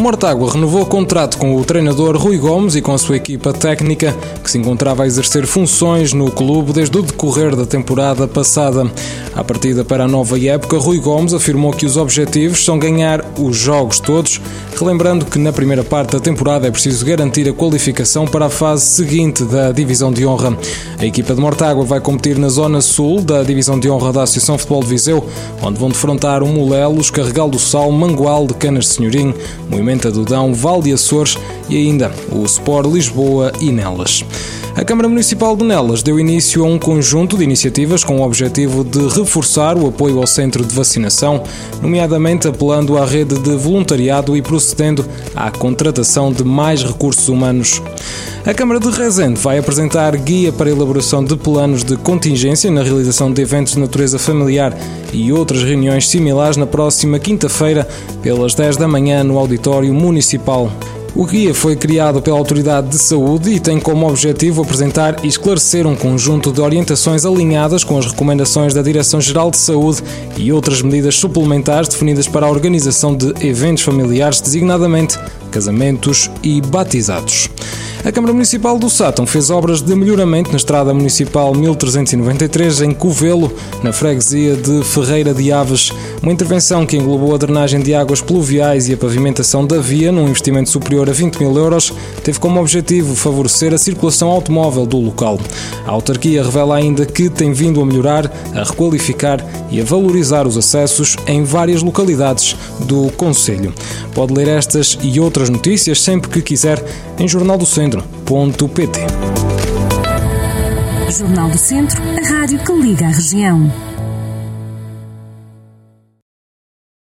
Mortágua renovou o contrato com o treinador Rui Gomes e com a sua equipa técnica, que se encontrava a exercer funções no clube desde o decorrer da temporada passada. À partida para a nova época, Rui Gomes afirmou que os objetivos são ganhar os jogos todos, relembrando que na primeira parte da temporada é preciso garantir a qualificação para a fase seguinte da Divisão de Honra. A equipa de Mortágua vai competir na zona sul da Divisão de Honra da Associação Futebol de Viseu, onde vão defrontar o Molelos, Carregal do Sal, Mangual de Canas de Senhorim, Moimenta do Dão, Val de Açores e ainda o Sport Lisboa e Nelas. A Câmara Municipal de Nelas deu início a um conjunto de iniciativas com o objetivo de reforçar o apoio ao centro de vacinação, nomeadamente apelando à rede de voluntariado e procedendo à contratação de mais recursos humanos. A Câmara de Rezende vai apresentar guia para elaboração de planos de contingência na realização de eventos de natureza familiar e outras reuniões similares na próxima quinta-feira, pelas 10 da manhã, no Auditório Municipal. O guia foi criado pela Autoridade de Saúde e tem como objetivo apresentar e esclarecer um conjunto de orientações alinhadas com as recomendações da Direção-Geral de Saúde e outras medidas suplementares definidas para a organização de eventos familiares, designadamente casamentos e batizados. A Câmara Municipal do Sátão fez obras de melhoramento na Estrada Municipal 1393 em Covelo, na freguesia de Ferreira de Aves. Uma intervenção que englobou a drenagem de águas pluviais e a pavimentação da via, num investimento superior a 20 mil euros, teve como objetivo favorecer a circulação automóvel do local. A autarquia revela ainda que tem vindo a melhorar, a requalificar e a valorizar os acessos em várias localidades do Conselho. Pode ler estas e outras notícias sempre que quiser em Jornal do Centro Jornal do Centro, a rádio que liga a região.